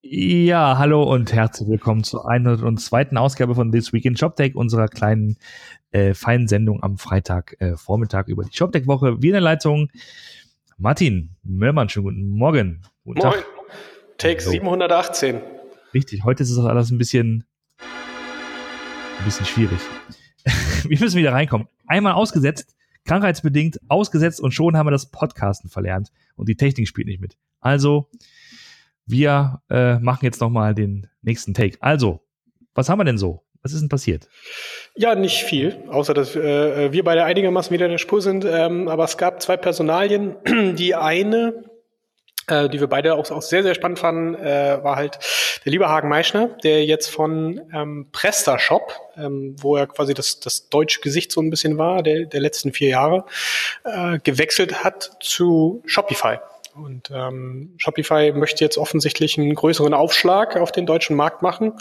Ja, hallo und herzlich willkommen zur 102. Ausgabe von This Week in ShopTech, unserer kleinen äh, feinen Sendung am Freitag äh, Vormittag über die ShopTech-Woche. Wie in der Leitung Martin Möllmann, schönen guten Morgen. Guten Moin. Tag. Take so. 718. Richtig, heute ist das alles ein bisschen, ein bisschen schwierig. wir müssen wieder reinkommen. Einmal ausgesetzt, krankheitsbedingt ausgesetzt und schon haben wir das Podcasten verlernt und die Technik spielt nicht mit. Also, wir äh, machen jetzt nochmal den nächsten Take. Also, was haben wir denn so? Was ist denn passiert? Ja, nicht viel, außer dass äh, wir beide einigermaßen wieder in der Spur sind. Ähm, aber es gab zwei Personalien. Die eine, äh, die wir beide auch, auch sehr, sehr spannend fanden, äh, war halt der liebe Hagen Meischner, der jetzt von ähm, PrestaShop, ähm, wo er quasi das, das deutsche Gesicht so ein bisschen war, der, der letzten vier Jahre, äh, gewechselt hat zu Shopify. Und ähm, Shopify möchte jetzt offensichtlich einen größeren Aufschlag auf den deutschen Markt machen.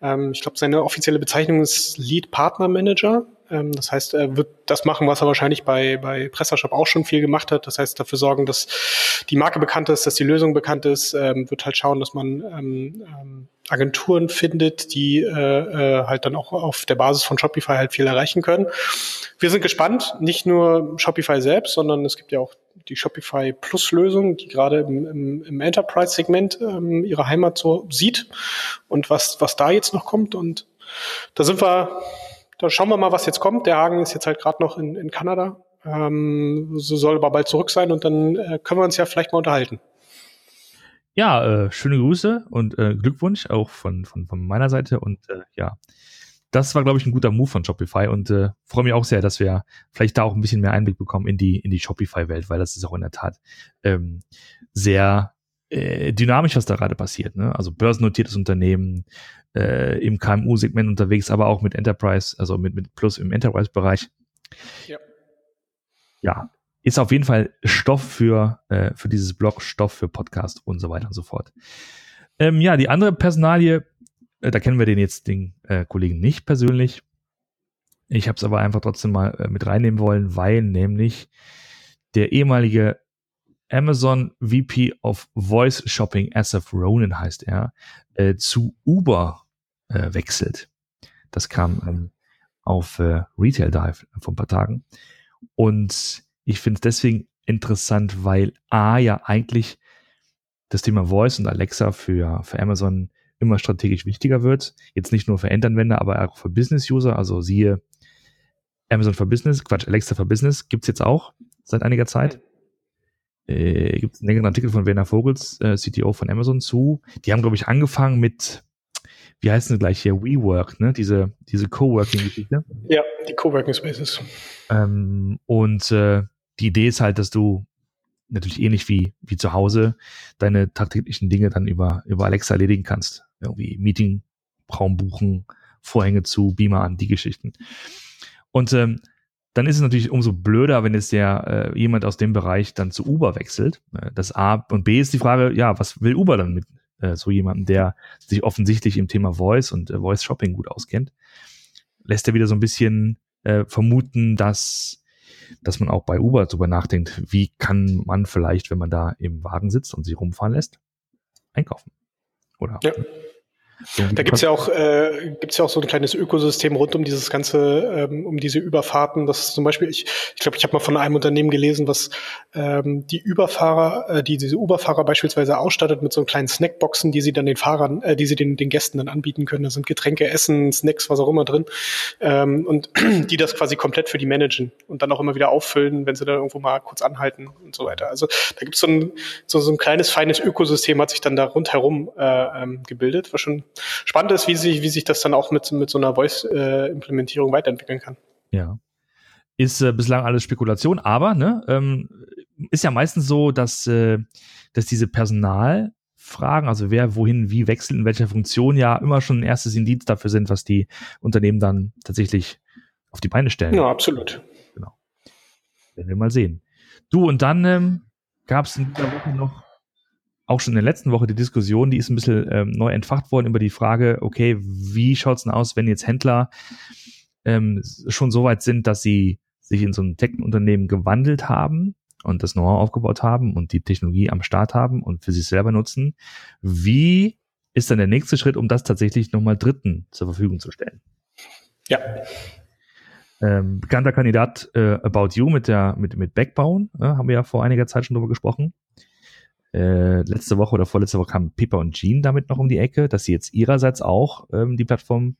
Ähm, ich glaube, seine offizielle Bezeichnung ist Lead Partner Manager. Ähm, das heißt, er wird das machen, was er wahrscheinlich bei, bei PrestaShop auch schon viel gemacht hat. Das heißt, dafür sorgen, dass die Marke bekannt ist, dass die Lösung bekannt ist. Ähm, wird halt schauen, dass man ähm, ähm, Agenturen findet, die äh, äh, halt dann auch auf der Basis von Shopify halt viel erreichen können. Wir sind gespannt, nicht nur Shopify selbst, sondern es gibt ja auch die Shopify Plus Lösung, die gerade im, im, im Enterprise-Segment ähm, ihre Heimat so sieht und was, was da jetzt noch kommt. Und da sind wir, da schauen wir mal, was jetzt kommt. Der Hagen ist jetzt halt gerade noch in, in Kanada. Ähm, so soll aber bald zurück sein und dann äh, können wir uns ja vielleicht mal unterhalten. Ja, äh, schöne Grüße und äh, Glückwunsch auch von, von, von meiner Seite und äh, ja, das war, glaube ich, ein guter Move von Shopify und äh, freue mich auch sehr, dass wir vielleicht da auch ein bisschen mehr Einblick bekommen in die, in die Shopify-Welt, weil das ist auch in der Tat ähm, sehr äh, dynamisch, was da gerade passiert. Ne? Also börsennotiertes Unternehmen äh, im KMU-Segment unterwegs, aber auch mit Enterprise, also mit, mit Plus im Enterprise-Bereich. Ja. ja, ist auf jeden Fall Stoff für, äh, für dieses Blog, Stoff für Podcast und so weiter und so fort. Ähm, ja, die andere Personalie, äh, da kennen wir den jetzt, den äh, Kollegen nicht persönlich. Ich habe es aber einfach trotzdem mal äh, mit reinnehmen wollen, weil nämlich der ehemalige Amazon VP of Voice Shopping, Asaf Ronan heißt er, äh, zu Uber äh, wechselt. Das kam ähm, auf äh, Retail Dive vor ein paar Tagen. Und ich finde es deswegen interessant, weil A ja eigentlich das Thema Voice und Alexa für, für Amazon immer strategisch wichtiger wird. Jetzt nicht nur für Endanwender, aber auch für Business-User. Also siehe Amazon for Business, Quatsch, Alexa for Business gibt's jetzt auch seit einiger Zeit. Äh, gibt einen längeren Artikel von Werner Vogels, äh, CTO von Amazon zu. Die haben, glaube ich, angefangen mit, wie heißt denn gleich hier, WeWork, ne? Diese, diese Coworking-Geschichte. Ja, die Coworking Spaces. Ähm, und äh, die Idee ist halt, dass du natürlich ähnlich wie, wie zu Hause deine tagtäglichen Dinge dann über, über Alexa erledigen kannst. Irgendwie Meeting, Raum buchen, Vorhänge zu, Beamer an, die Geschichten. Und ähm, dann ist es natürlich umso blöder, wenn jetzt der äh, jemand aus dem Bereich dann zu Uber wechselt. Äh, das A und B ist die Frage, ja, was will Uber dann mit äh, so jemandem, der sich offensichtlich im Thema Voice und äh, Voice Shopping gut auskennt? Lässt er wieder so ein bisschen äh, vermuten, dass dass man auch bei Uber darüber nachdenkt, wie kann man vielleicht, wenn man da im Wagen sitzt und sich rumfahren lässt, einkaufen. Oder ja. Da gibt's ja auch äh, gibt's ja auch so ein kleines Ökosystem rund um dieses ganze, ähm, um diese Überfahrten. Das ist zum Beispiel, ich ich glaube, ich habe mal von einem Unternehmen gelesen, was ähm, die Überfahrer, äh, die diese Uberfahrer beispielsweise ausstattet mit so kleinen Snackboxen, die sie dann den Fahrern, äh, die sie den, den Gästen dann anbieten können. Da sind Getränke, Essen, Snacks, was auch immer drin. Ähm, und die das quasi komplett für die managen und dann auch immer wieder auffüllen, wenn sie dann irgendwo mal kurz anhalten und so weiter. Also da gibt's so ein, so, so ein kleines, feines Ökosystem, hat sich dann da rundherum äh, ähm, gebildet, was schon spannend ist, wie sich, wie sich das dann auch mit, mit so einer Voice-Implementierung äh, weiterentwickeln kann. Ja. Ist äh, bislang alles Spekulation, aber ne, ähm, ist ja meistens so, dass, äh, dass diese Personalfragen, also wer wohin wie wechselt, in welcher Funktion, ja immer schon ein erstes Indiz dafür sind, was die Unternehmen dann tatsächlich auf die Beine stellen. Ja, absolut. Genau. Werden wir mal sehen. Du, und dann ähm, gab es in dieser Woche noch auch schon in der letzten Woche die Diskussion, die ist ein bisschen ähm, neu entfacht worden über die Frage, okay, wie schaut's denn aus, wenn jetzt Händler ähm, schon so weit sind, dass sie sich in so ein Tech-Unternehmen gewandelt haben und das Know-how aufgebaut haben und die Technologie am Start haben und für sich selber nutzen. Wie ist dann der nächste Schritt, um das tatsächlich nochmal Dritten zur Verfügung zu stellen. Ja. Ähm, bekannter Kandidat äh, About You mit der mit mit Backbauen, äh, haben wir ja vor einiger Zeit schon drüber gesprochen. Äh, letzte Woche oder vorletzte Woche kamen Pippa und Jean damit noch um die Ecke, dass sie jetzt ihrerseits auch ähm, die Plattform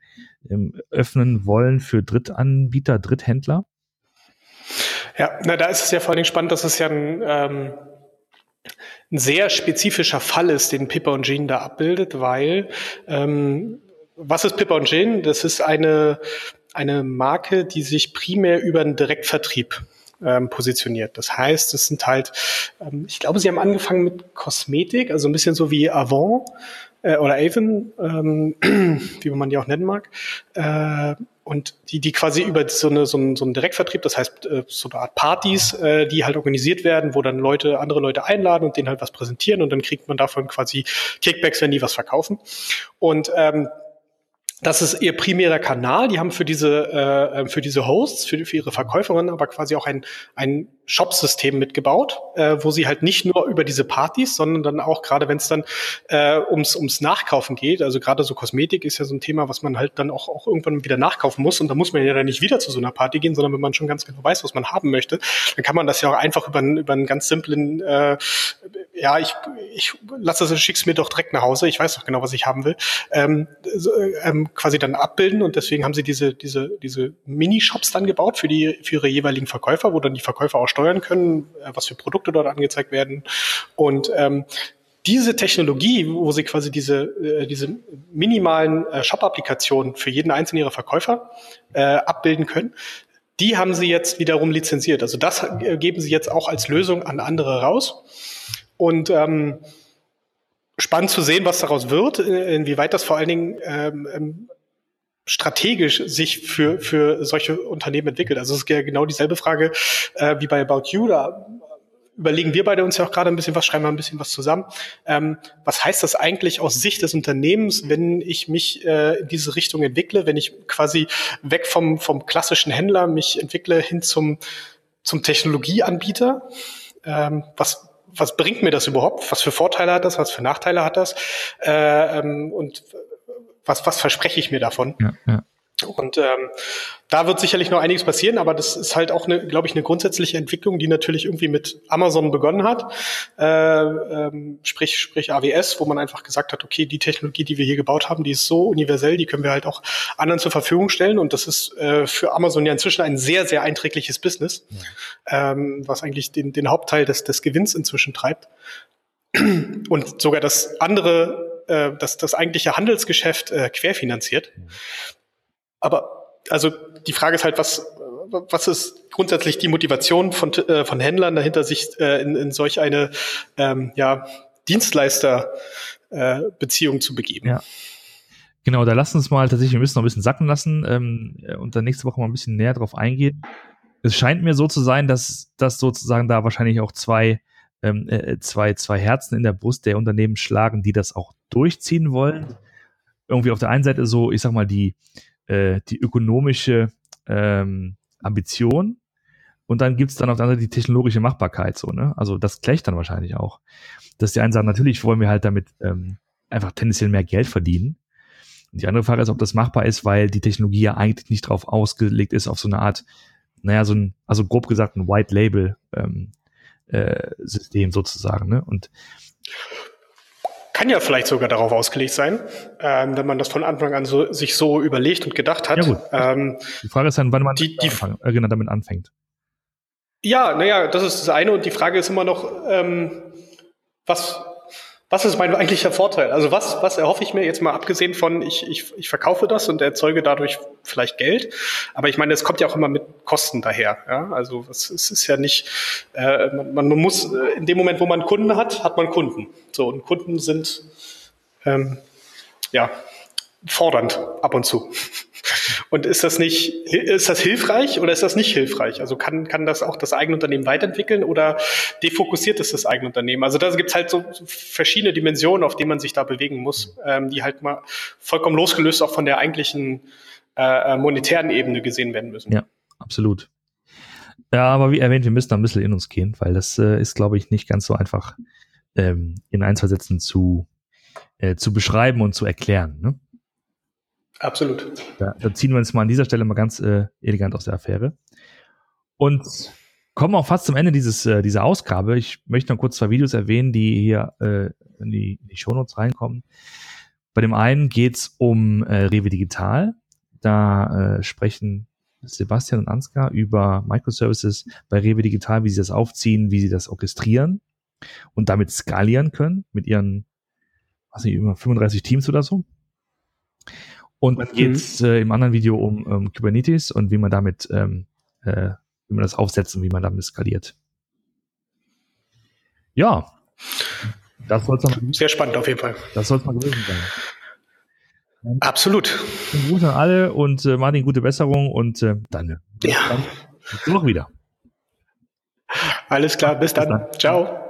ähm, öffnen wollen für Drittanbieter, Dritthändler. Ja, na da ist es ja vor allen Dingen spannend, dass es ja ein, ähm, ein sehr spezifischer Fall ist, den Pippa und Jean da abbildet, weil ähm, was ist Pippa und Jean? Das ist eine eine Marke, die sich primär über einen Direktvertrieb ähm, positioniert. Das heißt, es sind halt, ähm, ich glaube, sie haben angefangen mit Kosmetik, also ein bisschen so wie Avon äh, oder Avon, ähm, wie man die auch nennen mag. Äh, und die, die quasi über so, eine, so, einen, so einen Direktvertrieb, das heißt äh, so eine Art Partys, äh, die halt organisiert werden, wo dann Leute, andere Leute einladen und denen halt was präsentieren und dann kriegt man davon quasi Kickbacks, wenn die was verkaufen. Und ähm, das ist ihr primärer Kanal. Die haben für diese, äh, für diese Hosts, für, für ihre Verkäuferinnen aber quasi auch ein, ein Shop-System mitgebaut, äh, wo sie halt nicht nur über diese Partys, sondern dann auch gerade, wenn es dann äh, ums, ums Nachkaufen geht, also gerade so Kosmetik ist ja so ein Thema, was man halt dann auch, auch irgendwann wieder nachkaufen muss. Und da muss man ja dann nicht wieder zu so einer Party gehen, sondern wenn man schon ganz genau weiß, was man haben möchte, dann kann man das ja auch einfach über, über einen ganz simplen, äh, ja, ich, ich lasse das, schick's mir doch direkt nach Hause, ich weiß doch genau, was ich haben will, ähm, so, ähm, quasi dann abbilden und deswegen haben sie diese, diese, diese Minishops dann gebaut für die, für ihre jeweiligen Verkäufer, wo dann die Verkäufer auch steuern können, äh, was für Produkte dort angezeigt werden. Und ähm, diese Technologie, wo sie quasi diese, äh, diese minimalen äh, Shop-Applikationen für jeden einzelnen ihrer Verkäufer äh, abbilden können, die haben sie jetzt wiederum lizenziert. Also das äh, geben sie jetzt auch als Lösung an andere raus. Und ähm, spannend zu sehen, was daraus wird, inwieweit das vor allen Dingen ähm, ähm strategisch sich für, für solche Unternehmen entwickelt. Also es ist ja genau dieselbe Frage äh, wie bei About You. Da überlegen wir beide uns ja auch gerade ein bisschen was, schreiben wir ein bisschen was zusammen. Ähm, was heißt das eigentlich aus Sicht des Unternehmens, wenn ich mich äh, in diese Richtung entwickle, wenn ich quasi weg vom, vom klassischen Händler mich entwickle hin zum, zum Technologieanbieter? Ähm, was, was bringt mir das überhaupt? Was für Vorteile hat das? Was für Nachteile hat das? Äh, ähm, und was, was verspreche ich mir davon? Ja, ja. Und ähm, da wird sicherlich noch einiges passieren, aber das ist halt auch, eine, glaube ich, eine grundsätzliche Entwicklung, die natürlich irgendwie mit Amazon begonnen hat, äh, ähm, sprich, sprich AWS, wo man einfach gesagt hat, okay, die Technologie, die wir hier gebaut haben, die ist so universell, die können wir halt auch anderen zur Verfügung stellen. Und das ist äh, für Amazon ja inzwischen ein sehr, sehr einträgliches Business, ja. ähm, was eigentlich den, den Hauptteil des, des Gewinns inzwischen treibt. Und sogar das andere äh, das, das eigentliche Handelsgeschäft äh, querfinanziert. Mhm. Aber also die Frage ist halt, was, was ist grundsätzlich die Motivation von, äh, von Händlern dahinter, sich äh, in, in solch eine ähm, ja, Dienstleister-Beziehung äh, zu begeben? Ja. Genau, da lassen uns mal tatsächlich, wir müssen noch ein bisschen sacken lassen ähm, und dann nächste Woche mal ein bisschen näher drauf eingehen. Es scheint mir so zu sein, dass, dass sozusagen da wahrscheinlich auch zwei, ähm, äh, zwei, zwei Herzen in der Brust der Unternehmen schlagen, die das auch durchziehen wollen. Irgendwie auf der einen Seite so, ich sag mal, die, äh, die ökonomische ähm, Ambition und dann gibt's dann auf der anderen Seite die technologische Machbarkeit, so, ne? Also das gleicht dann wahrscheinlich auch. Dass die einen sagen, natürlich wollen wir halt damit ähm, einfach tendenziell mehr Geld verdienen. Und die andere Frage ist, ob das machbar ist, weil die Technologie ja eigentlich nicht darauf ausgelegt ist, auf so eine Art, naja, so ein, also grob gesagt, ein White Label ähm, äh, System sozusagen, ne? Und kann ja vielleicht sogar darauf ausgelegt sein, ähm, wenn man das von Anfang an so, sich so überlegt und gedacht hat. Ja, gut. Ähm, die Frage ist dann, wann man die, die, anfang, äh, genau damit anfängt. Ja, naja, das ist das eine. Und die Frage ist immer noch, ähm, was, was ist mein eigentlicher Vorteil? Also was, was erhoffe ich mir jetzt mal abgesehen von, ich, ich, ich verkaufe das und erzeuge dadurch vielleicht Geld. Aber ich meine, es kommt ja auch immer mit Kosten daher. Ja? Also es, es ist ja nicht, äh, man, man muss, äh, in dem Moment, wo man Kunden hat, hat man Kunden. So, und Kunden sind ähm, ja fordernd ab und zu. Und ist das nicht, ist das hilfreich oder ist das nicht hilfreich? Also kann, kann das auch das eigene Unternehmen weiterentwickeln oder defokussiert es das eigene Unternehmen? Also da gibt es halt so verschiedene Dimensionen, auf denen man sich da bewegen muss, ähm, die halt mal vollkommen losgelöst auch von der eigentlichen äh, monetären Ebene gesehen werden müssen. Ja, absolut. Ja, aber wie erwähnt, wir müssen da ein bisschen in uns gehen, weil das äh, ist, glaube ich, nicht ganz so einfach ähm, in ein, zwei Sätzen zu äh, zu beschreiben und zu erklären. Ne? Absolut. Da, da, ziehen wir uns mal an dieser Stelle mal ganz äh, elegant aus der Affäre. Und kommen auch fast zum Ende dieses, äh, dieser Ausgabe. Ich möchte noch kurz zwei Videos erwähnen, die hier äh, in die, in die Shownotes reinkommen. Bei dem einen geht's um äh, Rewe Digital. Da äh, sprechen Sebastian und Ansgar über Microservices bei Rewe Digital, wie sie das aufziehen, wie sie das orchestrieren und damit skalieren können mit ihren, was nicht, über 35 Teams oder so. Und dann mhm. äh, im anderen Video um, um Kubernetes und wie man damit, ähm, äh, wie man das aufsetzt und wie man damit skaliert. Ja, das soll es Sehr spannend auf jeden Fall. Das soll es mal gewesen sein. Absolut. Gruß an alle und äh, Martin, gute Besserung und äh, dann, ja. dann noch wieder. Alles klar, bis dann. Bis dann. Ciao.